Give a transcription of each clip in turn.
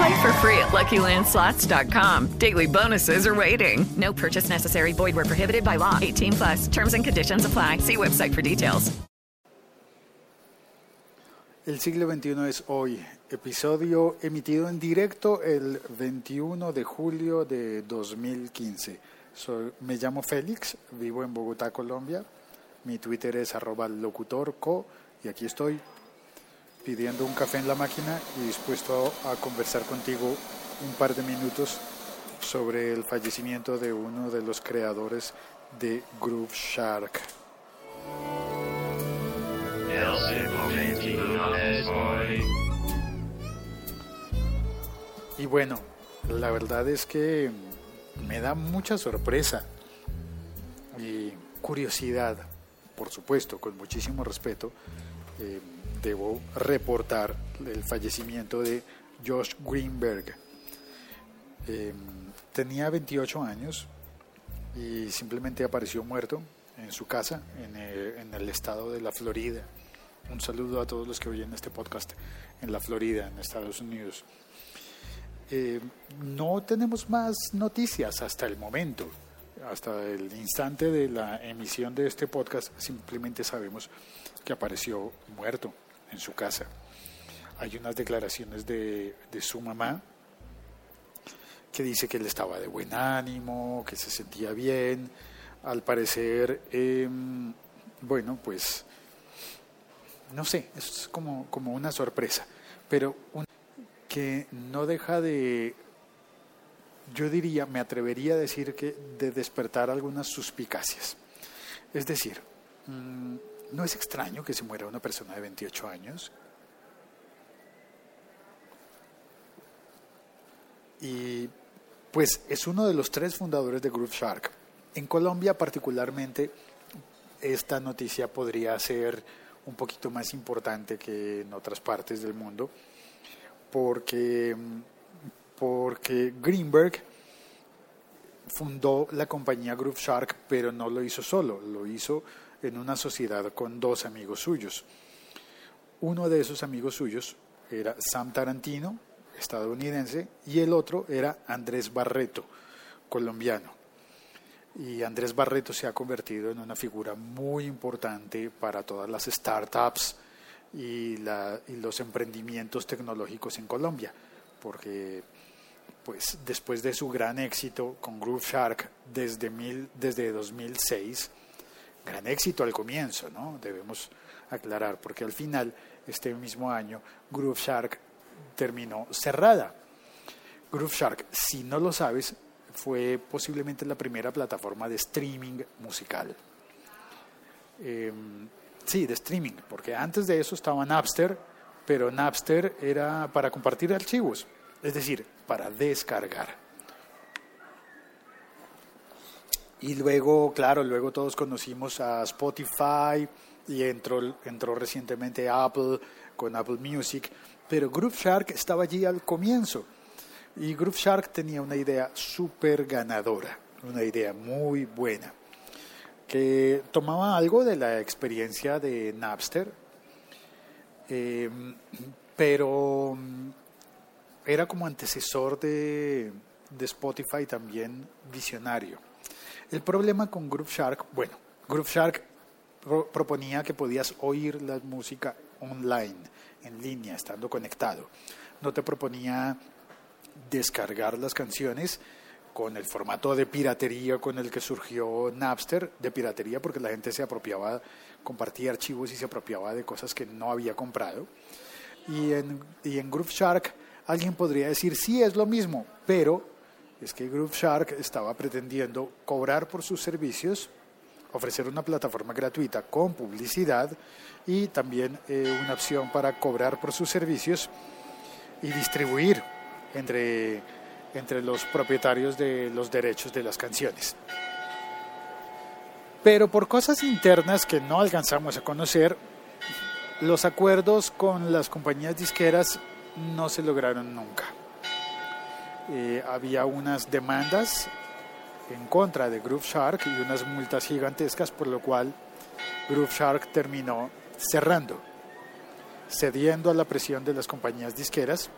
Play for free at LuckyLandSlots.com. Daily bonuses are waiting. No purchase necessary. Void where prohibited by law. 18 plus. Terms and conditions apply. See website for details. El siglo XXI es hoy. Episodio emitido en directo el 21 de julio de 2015. Soy, me llamo Félix, vivo en Bogotá, Colombia. Mi Twitter es arroba locutorco y aquí estoy pidiendo un café en la máquina y dispuesto a conversar contigo un par de minutos sobre el fallecimiento de uno de los creadores de Groove Shark. Y bueno, la verdad es que me da mucha sorpresa y curiosidad por supuesto, con muchísimo respeto, eh, debo reportar el fallecimiento de Josh Greenberg. Eh, tenía 28 años y simplemente apareció muerto en su casa en el, en el, estado de la Florida. Un saludo a todos los que oyen este podcast en la Florida, en Estados Unidos. Eh, no tenemos más noticias hasta el momento hasta el instante de la emisión de este podcast simplemente sabemos que apareció muerto en su casa. Hay unas declaraciones de, de su mamá que dice que él estaba de buen ánimo, que se sentía bien. Al parecer, eh, bueno, pues, no sé, es como, como una sorpresa, pero que no deja de yo diría, me atrevería a decir que de despertar algunas suspicacias. Es decir, mm, no es extraño que se muera una persona de 28 años. Y pues es uno de los tres fundadores de Groove Shark. En Colombia particularmente esta noticia podría ser un poquito más importante que en otras partes del mundo porque porque Greenberg fundó la compañía Groove Shark, pero no lo hizo solo, lo hizo en una sociedad con dos amigos suyos. Uno de esos amigos suyos era Sam Tarantino, estadounidense, y el otro era Andrés Barreto, colombiano. Y Andrés Barreto se ha convertido en una figura muy importante para todas las startups y, los emprendimientos tecnológicos en Colombia, porque pues después de su gran éxito con Groove Shark desde, mil, desde 2006, gran éxito al comienzo, ¿no? Debemos aclarar, porque al final, este mismo año, Groove Shark terminó cerrada. Groove Shark, si no lo sabes, fue posiblemente la primera plataforma de streaming musical. Em, sí, de streaming, porque antes de eso estaba Napster, pero Napster era para compartir archivos es decir, para descargar. Y luego, claro, luego todos conocimos a Spotify y entró, entró recientemente Apple con Apple Music, pero Groove Shark estaba allí al comienzo. Y Groove Shark tenía una idea súper ganadora, una idea muy buena, que tomaba algo de la experiencia de Napster, eh, pero era como antecesor de, de Spotify también visionario. El problema con Groove Shark, bueno, Groove Shark proponía que podías oír la música online, en línea, estando conectado. No te proponía descargar las canciones con el formato de piratería con el que surgió Napster, de piratería porque la gente se apropiaba, compartía archivos y se apropiaba de cosas que no había comprado. Y en, y en Groove Shark alguien podría decir, sí, es lo mismo, pero es que Groove Shark estaba pretendiendo cobrar por sus servicios, ofrecer una plataforma gratuita con publicidad y también eh, una opción para cobrar por sus servicios y distribuir entre, entre los propietarios de los derechos de las canciones. Pero por cosas internas que no alcanzamos a conocer, los acuerdos con las compañías disqueras no se lograron nunca. Eh, había unas demandas en contra de Groove Shark y unas multas gigantescas, por lo cual Groove Shark terminó cerrando, cediendo a la presión de las compañías disqueras.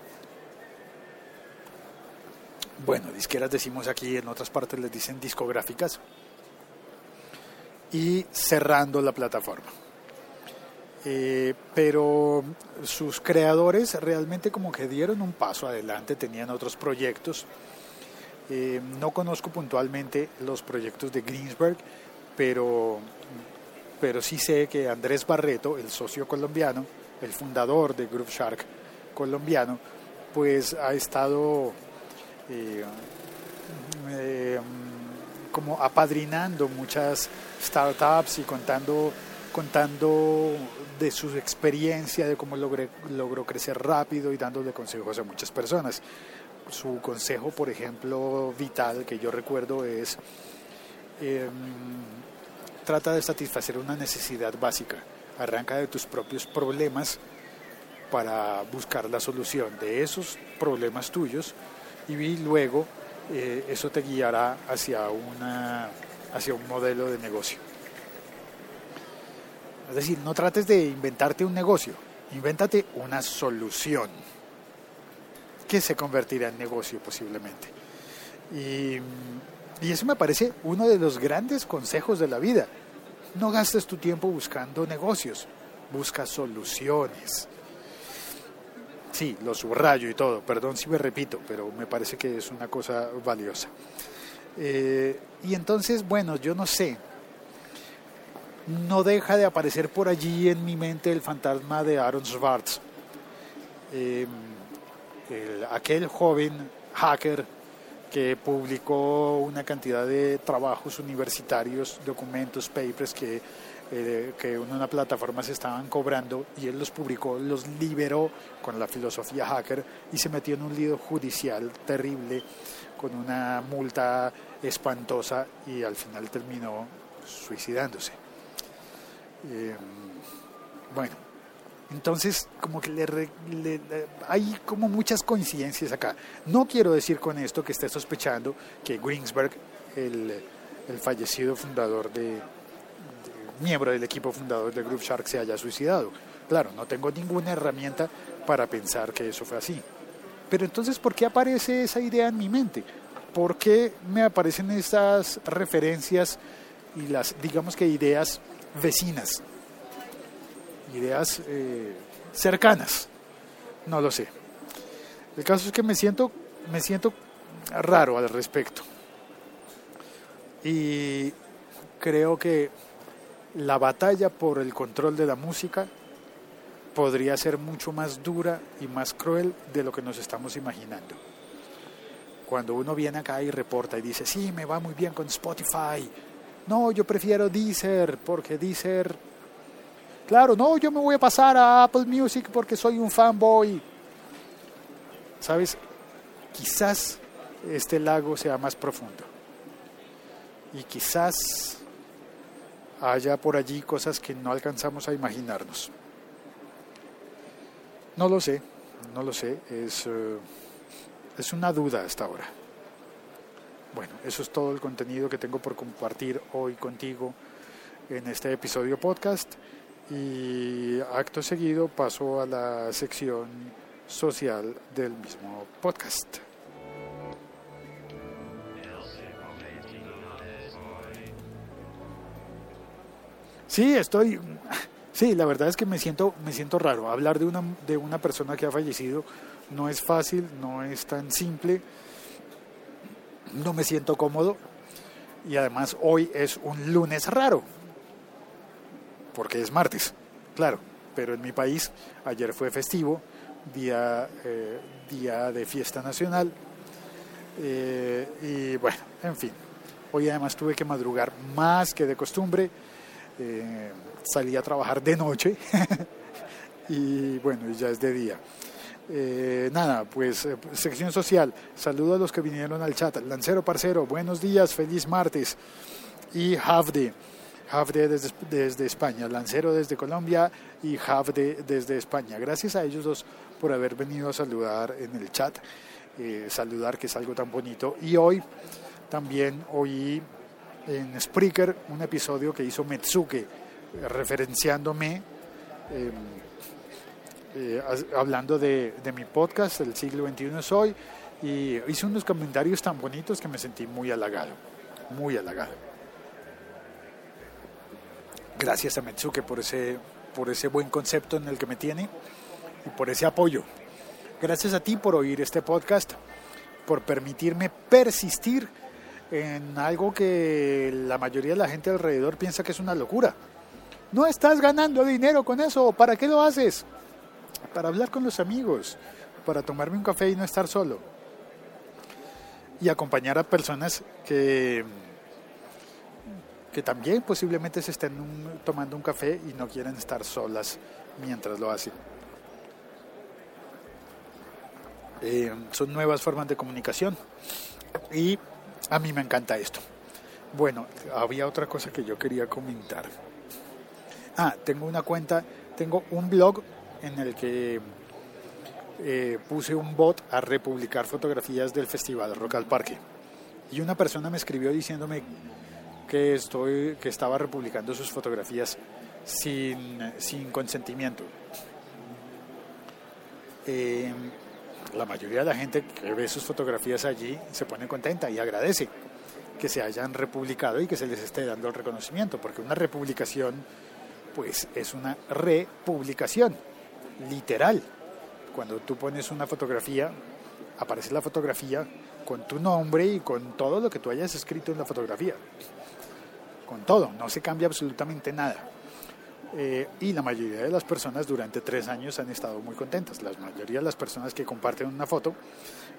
Bueno, disqueras decimos aquí, en otras partes les dicen discográficas, y cerrando la plataforma. Eh, pero sus creadores realmente como que dieron un paso adelante, tenían otros proyectos. Eh, no conozco puntualmente los proyectos de Greensburg, pero, pero sí sé que Andrés Barreto, el socio colombiano, el fundador de Groove Shark colombiano, pues ha estado eh, como apadrinando muchas startups y contando contando de su experiencia, de cómo logré, logró crecer rápido y dándole consejos a muchas personas. Su consejo, por ejemplo, vital que yo recuerdo es, em, trata de satisfacer una necesidad básica, arranca de tus propios problemas para buscar la solución de esos problemas tuyos y luego eh, eso te guiará hacia, una, hacia un modelo de negocio. Es decir, no trates de inventarte un negocio, invéntate una solución que se convertirá en negocio posiblemente. Y, eso me parece uno de los grandes consejos de la vida. No gastes tu tiempo buscando negocios, busca soluciones. Sí, lo subrayo y todo, perdón si me repito, pero me parece que es una cosa valiosa. Eh, y entonces, bueno, yo no sé, no deja de aparecer por allí en mi mente el fantasma de Aaron Schwartz, em, aquel joven hacker que publicó una cantidad de trabajos universitarios, documentos, papers que, eh, que en una plataforma se estaban cobrando y él los publicó, los liberó con la filosofía hacker y se metió en un lío judicial terrible con una multa espantosa y al final terminó suicidándose. Eh, bueno, entonces como que le, hay como muchas coincidencias acá. No quiero decir con esto que esté sospechando que Greensberg, el, fallecido fundador de, miembro del equipo fundador de Groove Shark, se haya suicidado. Claro, no tengo ninguna herramienta para pensar que eso fue así. Pero entonces, ¿por qué aparece esa idea en mi mente? ¿Por qué me aparecen estas referencias y las, digamos que ideas vecinas, ideas eh, cercanas, no lo sé. El caso es que me siento, me siento raro al respecto. Y creo que la batalla por el control de la música podría ser mucho más dura y más cruel de lo que nos estamos imaginando. Cuando uno viene acá y reporta y dice, sí, me va muy bien con Spotify, no, yo prefiero Deezer porque Deezer... Claro, no, yo me voy a pasar a Apple Music porque soy un fanboy. ¿Sabes? Quizás este lago sea más profundo. Y quizás haya por allí cosas que no alcanzamos a imaginarnos. No lo sé, no lo sé, es, eh, es una duda hasta ahora. Bueno, eso es todo el contenido que tengo por compartir hoy contigo en este episodio podcast. Y acto seguido paso a la sección social del mismo podcast. Sí, estoy sí, la verdad es que me siento me siento raro. Hablar de una de una persona que ha fallecido no es fácil, no es tan simple no me siento cómodo y además hoy es un lunes raro, porque es martes, claro, pero en mi país ayer fue festivo, día, eh, día de fiesta nacional, eh, y bueno, en fin, hoy además tuve que madrugar más que de costumbre, eh, salí a trabajar de noche y bueno, ya es de día. Eh, nada, pues eh, sección social. Saludo a los que vinieron al chat. Lancero Parcero, buenos días, feliz martes. Y Havde, Havde desde, desde España, Lancero desde Colombia y Havde desde España. Gracias a ellos dos por haber venido a saludar en el chat. Eh, saludar que es algo tan bonito. Y hoy también oí en Spreaker un episodio que hizo Metsuke, referenciándome. Eh, hablando de, de mi podcast, El siglo XXI es hoy, y hice unos comentarios tan bonitos que me sentí muy halagado, muy halagado. Gracias a Metsuke por ese, por ese buen concepto en el que me tiene y por ese apoyo. Gracias a ti por oír este podcast, por permitirme persistir en algo que la mayoría de la gente alrededor piensa que es una locura. No estás ganando dinero con eso, ¿para qué lo haces? Para hablar con los amigos, para tomarme un café y no estar solo. Y acompañar a personas que, que también posiblemente se estén tomando un café y no quieren estar solas mientras lo hacen. Eh, son nuevas formas de comunicación y a mí me encanta esto. Bueno, había otra cosa que yo quería comentar. Ah, tengo una cuenta, tengo un blog en el que eh, puse un bot a republicar fotografías del festival Rock al Parque. Y una persona me escribió diciéndome que, estoy, que estaba republicando sus fotografías sin, sin consentimiento. Eh, la mayoría de la gente que ve sus fotografías allí se pone contenta y agradece que se hayan republicado y que se les esté dando el reconocimiento, porque una republicación pues es una republicación, literal. Cuando tú pones una fotografía, aparece la fotografía con tu nombre y con todo lo que tú hayas escrito en la fotografía. Con todo, no se cambia absolutamente nada. Eh, y la mayoría de las personas durante tres años han estado muy contentas. La mayoría de las personas que comparten una foto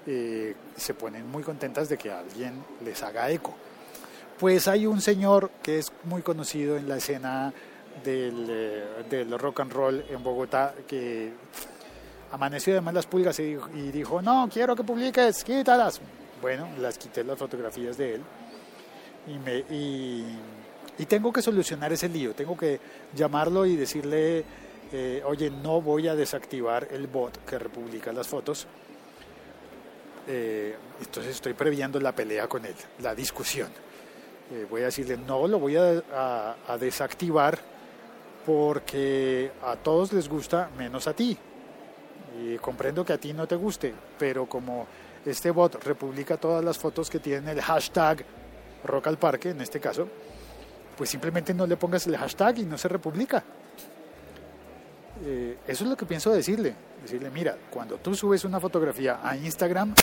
eh, se ponen muy contentas de que alguien les haga eco. Pues hay un señor que es muy conocido en la escena del, eh, del rock and roll en Bogotá que amaneció de malas pulgas y dijo, no, quiero que publiques, quítalas. Bueno, las quité las fotografías de él y, me, y, tengo que solucionar ese lío, tengo que llamarlo y decirle, eh, oye, no voy a desactivar el bot que republica las fotos. Eh, entonces estoy previendo la pelea con él, la discusión. Eh, voy a decirle, no, lo voy a desactivar porque a todos les gusta menos a ti. Y comprendo que a ti no te guste, pero como este bot republica todas las fotos que tienen el hashtag Rock al Parque, en este caso, pues simplemente no le pongas el hashtag y no se republica. Eh, eso es lo que pienso decirle. Decirle, mira, cuando tú subes una fotografía a Instagram,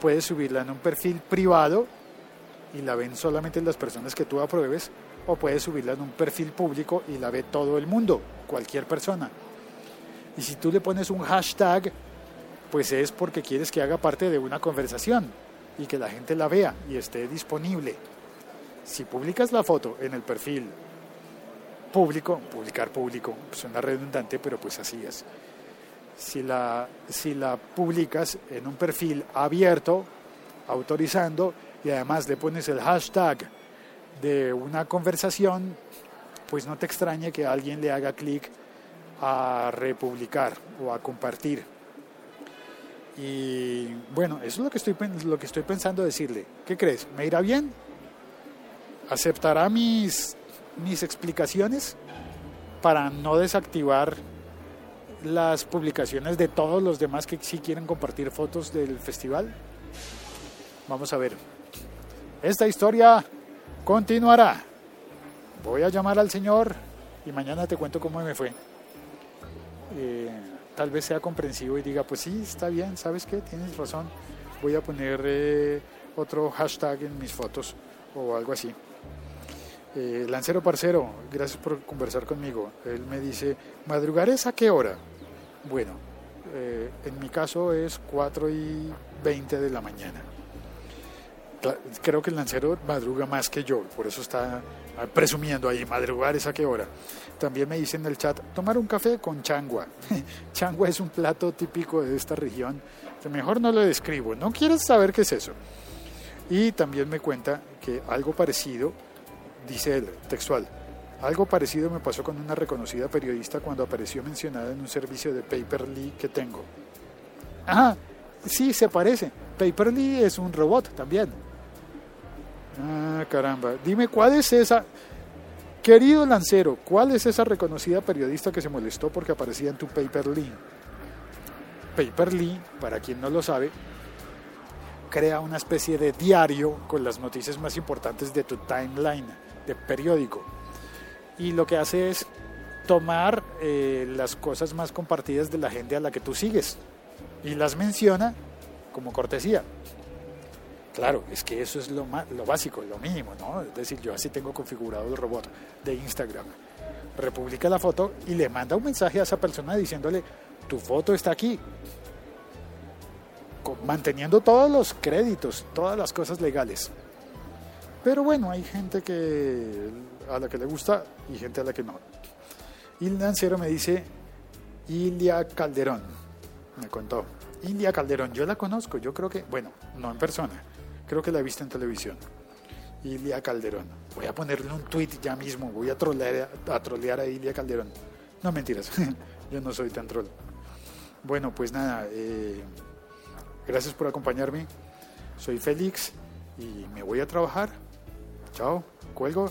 puedes subirla en un perfil privado y la ven solamente las personas que tú apruebes, o puedes subirla en un perfil público y la ve todo el mundo, cualquier persona. Y si tú le pones un hashtag, pues es porque quieres que haga parte de una conversación y que la gente la vea y esté disponible. Si publicas la foto en el perfil público, publicar público, suena redundante, pero pues así es. Si la, si la publicas en un perfil abierto, autorizando, y además le pones el hashtag de una conversación, pues no te extrañe que alguien le haga clic a republicar o a compartir. Y bueno, eso es lo que estoy, lo que estoy pensando decirle. ¿Qué crees? ¿Me irá bien? ¿Aceptará mis, mis explicaciones para no desactivar las publicaciones de todos los demás que sí quieren compartir fotos del festival? Vamos a ver. Esta historia continuará. Voy a llamar al señor y mañana te cuento cómo me fue. Eh, tal vez sea comprensivo y diga, pues sí, está bien, ¿sabes qué? Tienes razón. Voy a poner eh, otro hashtag en mis fotos o algo así. Eh, Lancero Parcero, gracias por conversar conmigo. Él me dice, ¿madrugar es a qué hora? Bueno, en mi caso es 4 y 20 de la mañana. Creo que el lancero madruga más que yo, por eso está presumiendo ahí, madrugar es a qué hora. También me dice en el chat, tomar un café con changua. changua es un plato típico de esta región. Mejor no lo describo, no quieres saber qué es eso. Y también me cuenta que algo parecido Dice él, textual, algo parecido me pasó con una reconocida periodista cuando apareció mencionada en un servicio de Paperly que tengo. Ah, sí, se parece. Paperly es un robot también. Ah, caramba. Dime, ¿cuál es esa... Querido Lancero, ¿cuál es esa reconocida periodista que se molestó porque aparecía en tu Paperly? Paperly, para quien no lo sabe, crea una especie de diario con las noticias más importantes de tu timeline de periódico. Y lo que hace es tomar eh, las cosas más compartidas de la gente a la que tú sigues y las menciona como cortesía. Claro, es que eso es lo, lo básico, lo mínimo, ¿no? Es decir, yo así tengo configurado el robot de Instagram. Republica la foto y le manda un mensaje a esa persona diciéndole, tu foto está aquí. Manteniendo todos los créditos, todas las cosas legales. Pero bueno, hay gente que a la que le gusta y gente a la que no. Y el lancero me dice Ilia Calderón, me contó. Ilia Calderón, yo la conozco, yo creo que, bueno, no en persona, creo que la he visto en televisión. Ilia Calderón. Voy a ponerle un tweet ya mismo, voy a trolear a, trolear a Ilia Calderón. No mentiras, yo no soy tan troll. Bueno, pues nada, eh, gracias por acompañarme. Soy Félix y me voy a trabajar. Chao, cuelgo.